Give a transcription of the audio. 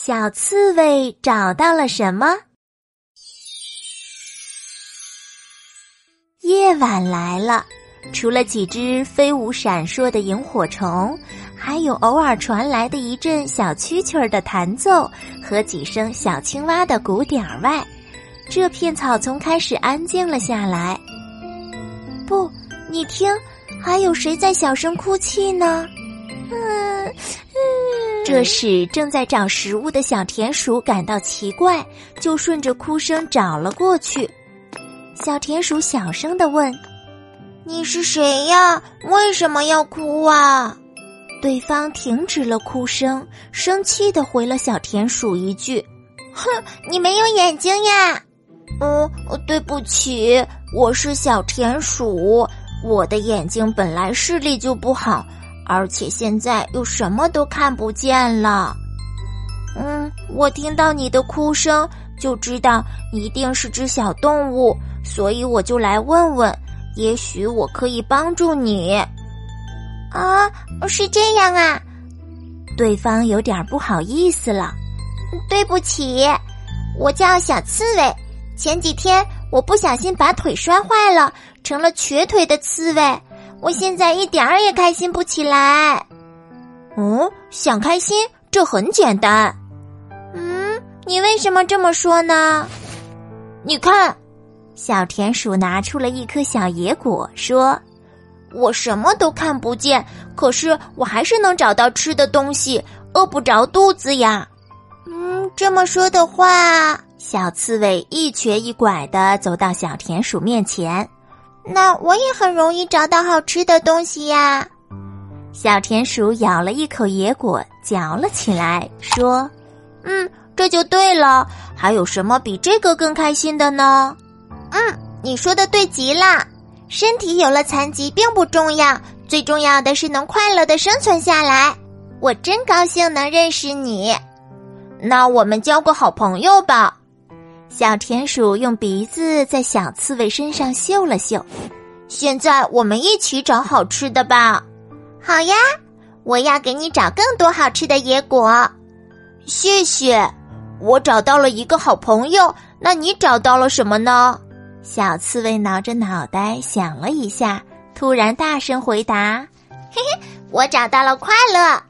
小刺猬找到了什么？夜晚来了，除了几只飞舞闪烁的萤火虫，还有偶尔传来的一阵小蛐蛐儿的弹奏和几声小青蛙的鼓点儿外，这片草丛开始安静了下来。不，你听，还有谁在小声哭泣呢？嗯嗯。这时，正在找食物的小田鼠感到奇怪，就顺着哭声找了过去。小田鼠小声的问：“你是谁呀？为什么要哭啊？”对方停止了哭声，生气的回了小田鼠一句：“哼，你没有眼睛呀！”“嗯，对不起，我是小田鼠，我的眼睛本来视力就不好。”而且现在又什么都看不见了。嗯，我听到你的哭声，就知道一定是只小动物，所以我就来问问，也许我可以帮助你。啊，是这样啊。对方有点不好意思了。对不起，我叫小刺猬。前几天我不小心把腿摔坏了，成了瘸腿的刺猬。我现在一点儿也开心不起来。嗯，想开心这很简单。嗯，你为什么这么说呢？你看，小田鼠拿出了一颗小野果，说：“我什么都看不见，可是我还是能找到吃的东西，饿不着肚子呀。”嗯，这么说的话，小刺猬一瘸一拐的走到小田鼠面前。那我也很容易找到好吃的东西呀。小田鼠咬了一口野果，嚼了起来，说：“嗯，这就对了。还有什么比这个更开心的呢？”“嗯，你说的对极了。身体有了残疾并不重要，最重要的是能快乐的生存下来。我真高兴能认识你。那我们交个好朋友吧。”小田鼠用鼻子在小刺猬身上嗅了嗅，现在我们一起找好吃的吧。好呀，我要给你找更多好吃的野果。谢谢，我找到了一个好朋友。那你找到了什么呢？小刺猬挠着脑袋想了一下，突然大声回答：“嘿嘿，我找到了快乐。”